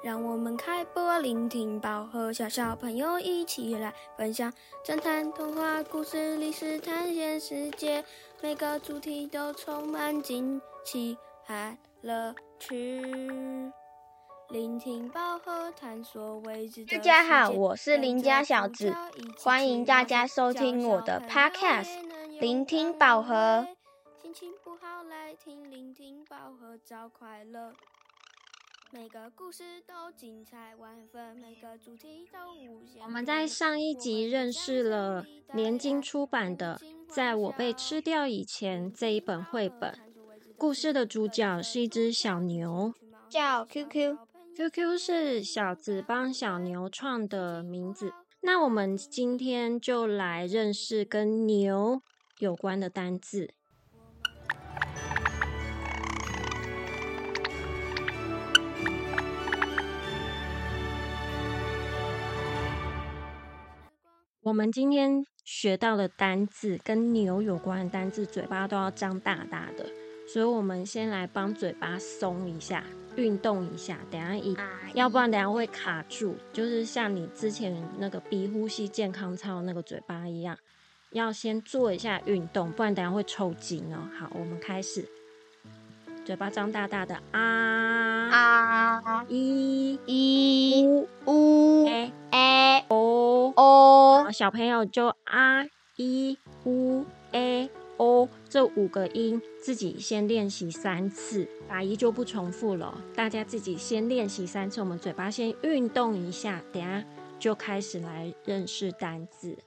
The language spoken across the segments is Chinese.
让我们开播聆听宝和小小朋友一起来分享侦探童话故事、历史探险世界，每个主题都充满惊奇和乐趣。聆听宝和探索未知的大家好我是邻家小子欢迎大家收听我的 podcast 聆听宝盒。心情不好来听聆听宝盒找快乐。每个故事都精彩万分，每个主题都无限。我们在上一集认识了联经出版的《在我被吃掉以前》这一本绘本。故事的主角是一只小牛叫 QQ。，QQ 是小子帮小牛创的名字。那我们今天就来认识跟牛有关的单字。我们今天学到的单字跟牛有关的单字，嘴巴都要张大大的，所以我们先来帮嘴巴松一下，运动一下，等一下一，要不然等下会卡住，就是像你之前那个鼻呼吸健康操那个嘴巴一样，要先做一下运动，不然等下会抽筋哦。好，我们开始，嘴巴张大大的啊啊一一小朋友就啊、一、乌、a、o 这五个音自己先练习三次，阿姨就不重复了。大家自己先练习三次，我们嘴巴先运动一下，等下就开始来认识单字。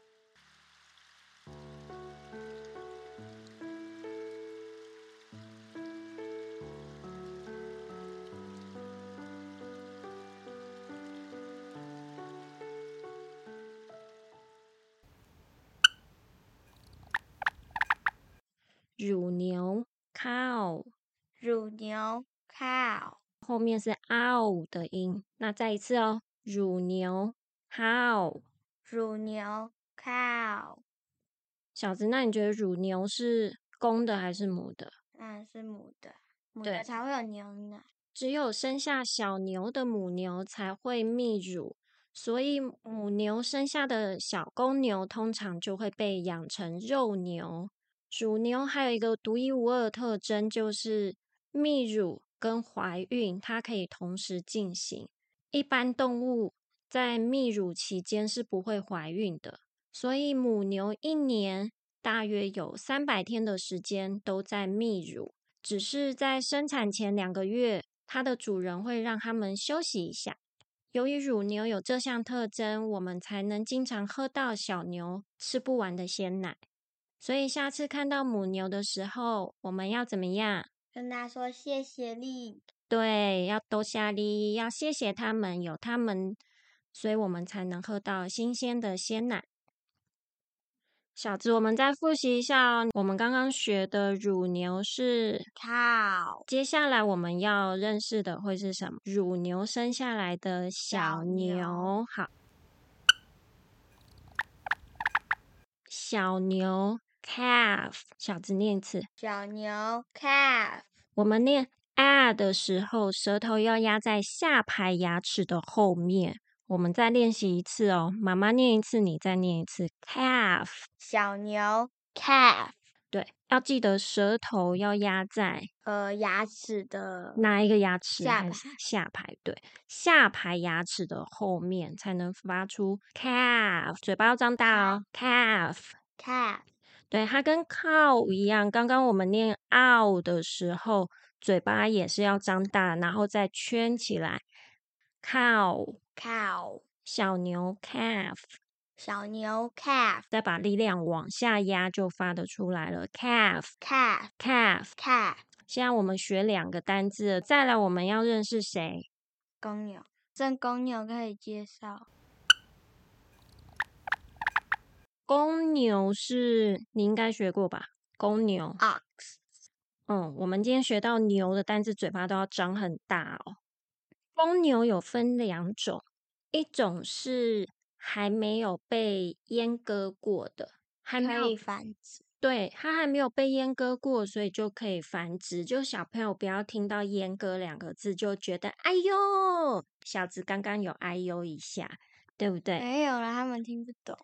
乳牛 cow 乳牛 cow 后面是 ow 的音，那再一次哦，乳牛 cow。乳牛 cow 小子，那你觉得乳牛是公的还是母的？那是母的，母的才会有牛奶。只有生下小牛的母牛才会泌乳，所以母牛生下的小公牛通常就会被养成肉牛。乳牛还有一个独一无二的特征，就是泌乳跟怀孕它可以同时进行。一般动物在泌乳期间是不会怀孕的，所以母牛一年大约有三百天的时间都在泌乳。只是在生产前两个月，它的主人会让它们休息一下。由于乳牛有这项特征，我们才能经常喝到小牛吃不完的鲜奶。所以下次看到母牛的时候，我们要怎么样？跟他说谢谢你。对，要多下力，要谢谢他们，有他们，所以我们才能喝到新鲜的鲜奶。小子，我们再复习一下哦。我们刚刚学的乳牛是 cow 接下来我们要认识的会是什么？乳牛生下来的小小。牛好，小牛 calf，小子念一次。小牛 calf 我们念 a 的时候，舌头要压在下排牙齿的后面。我们再练习一次哦，妈妈念一次，你再念一次 calf。小牛 calf 对，要记得舌头要压在呃牙齿的哪一个牙齿？下排下排？对，下排牙齿的后面才能发出 calf，嘴巴要张大哦，calf。对，它跟 cow 一样，刚刚我们念 ow 的时候，嘴巴也是要张大，然后再圈起来。cow cow 小牛 calf，小牛 calf 再把力量往下压，就发得出来了。calf calf calf。calf 现在我们学两个单字，再来我们要认识谁？公牛，正公牛可以介绍公牛是你应该学过吧？公牛，ox 嗯，我们今天学到牛的单字，嘴巴都要张很大哦。公牛有分两种，一种是还没有被阉割过的，还没有繁殖对，它还没有被阉割过，所以就可以繁殖。就小朋友不要听到“阉割”两个字就觉得“哎呦”，小子刚刚有“哎呦”一下，对不对？没有了，他们听不懂。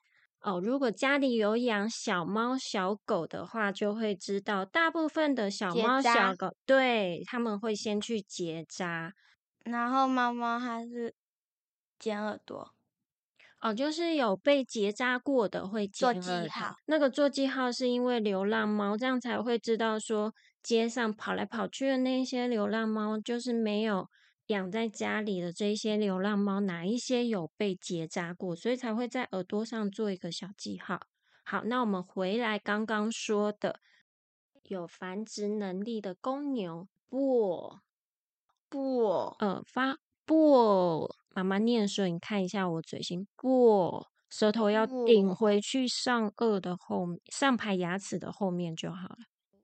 哦，如果家里有养小猫小狗的话，就会知道，大部分的小猫小狗，对他们会先去结扎，然后猫猫还是剪耳朵。哦，就是有被结扎过的会做记号。那个做记号是因为流浪猫，这样才会知道说街上跑来跑去的那些流浪猫，就是没有养在家里的这些流浪猫，哪一些有被结扎过，所以才会在耳朵上做一个小记号。好，那我们回来刚刚说的有繁殖能力的公牛，不不，呃，发不。妈妈念的时候，你看一下我嘴型，不，舌头要顶回去上颚的后上排牙齿的后面就好了。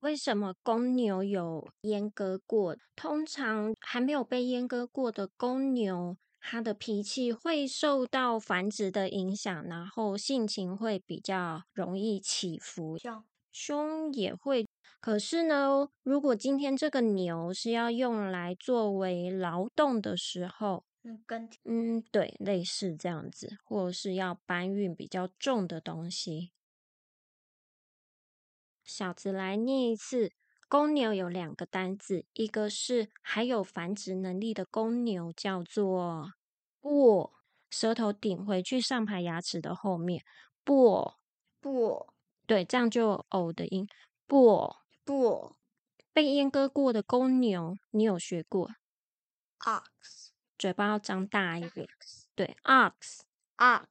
为什么公牛有阉割过？通常还没有被阉割过的公牛，它的脾气会受到繁殖的影响，然后性情会比较容易起伏，凶也会。可是呢，如果今天这个牛是要用来作为劳动的时候，嗯，对，类似这样子，或者是要搬运比较重的东西。小子来念一次，公牛有两个单字，一个是还有繁殖能力的公牛，叫做“不”，舌头顶回去上排牙齿的后面，“不不”，对，这样就偶的音，“不不”。被阉割过的公牛，你有学过？ox。嘴巴要张大一点，对，ox，ox，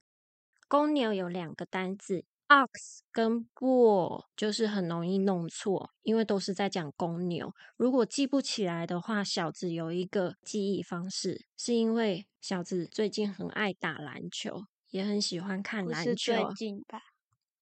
公牛有两个单字，ox 跟 bull，就是很容易弄错，因为都是在讲公牛。如果记不起来的话，小子有一个记忆方式，是因为小子最近很爱打篮球，也很喜欢看篮球。最近吧？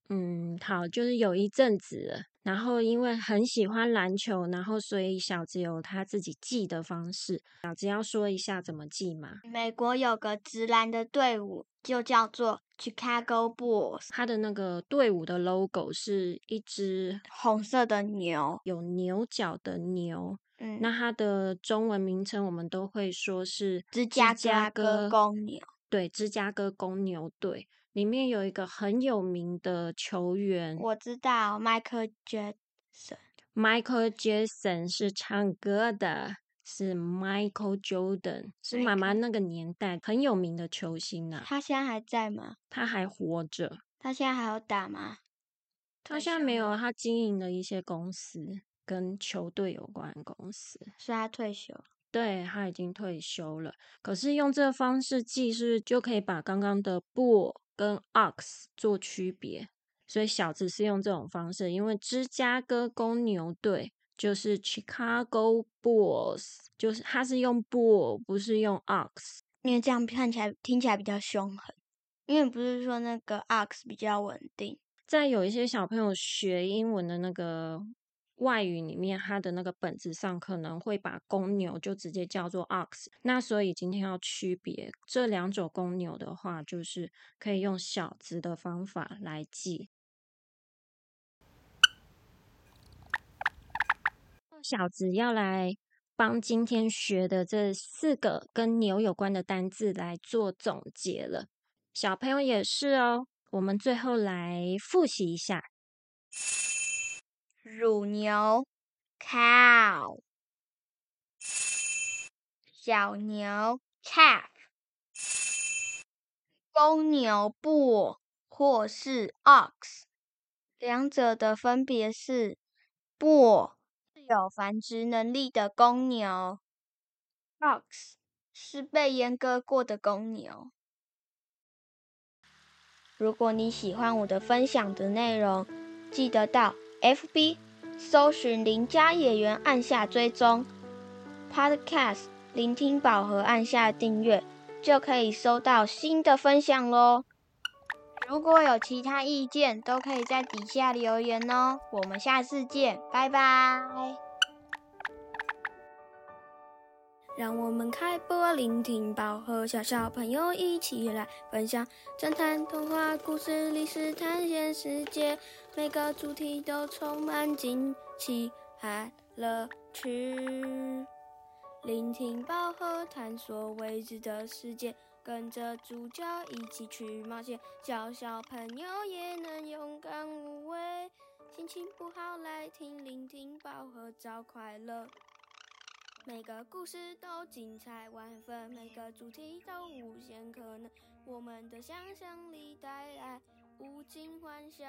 嗯，好，就是有一阵子。然后因为很喜欢篮球，然后所以小子有他自己记的方式。小子要说一下怎么记吗？美国有个直篮的队伍，就叫做 Chicago Bulls。它的那个队伍的 logo 是一只红色的牛，有牛角的牛。嗯，那它的中文名称我们都会说是芝加哥公牛。对，芝加哥公牛队。里面有一个很有名的球员，我知道，Michael Jackson。Michael Jackson 是唱歌的，是 Michael Jordan，是妈妈那个年代很有名的球星呢。他现在还在吗？他还活着。他现在还有打吗？他现在没有，他经营了一些公司，跟球队有关的公司。是他退休。对他已经退休了。可是用这个方式记，是就可以把刚刚的 bull。跟 ox 做区别，所以小子是用这种方式，因为芝加哥公牛队就是 Chicago Bulls，就是它是用 bull，不是用 ox，因为这样看起来听起来比较凶狠，因为不是说那个 ox 比较稳定。在有一些小朋友学英文的那个。外语里面，它的那个本子上可能会把公牛就直接叫做 ox，那所以今天要区别这两种公牛的话，就是可以用小字的方法来记。小子要来帮今天学的这四个跟牛有关的单字来做总结了，小朋友也是哦。我们最后来复习一下。乳牛，cow；小牛，calf；公牛，bull 或是 ox。两者的分别是：bull 有繁殖能力的公牛，ox 是被阉割过的公牛。如果你喜欢我的分享的内容，记得到。FB 搜寻邻家野园，按下追踪；Podcast 聆听宝盒，按下订阅，就可以收到新的分享喽。如果有其他意见，都可以在底下留言哦。我们下次见，拜拜。让我们开播聆听宝和小小朋友一起来分享侦探童话故事、历史探险世界，每个主题都充满惊奇和乐趣。聆听宝和探索未知的世界，跟着主角一起去冒险，小小朋友也能勇敢无畏。心情不好来听，聆听宝和找快乐。每个故事都精彩万分，每个主题都无限可能。我们的想象力带来无尽欢笑。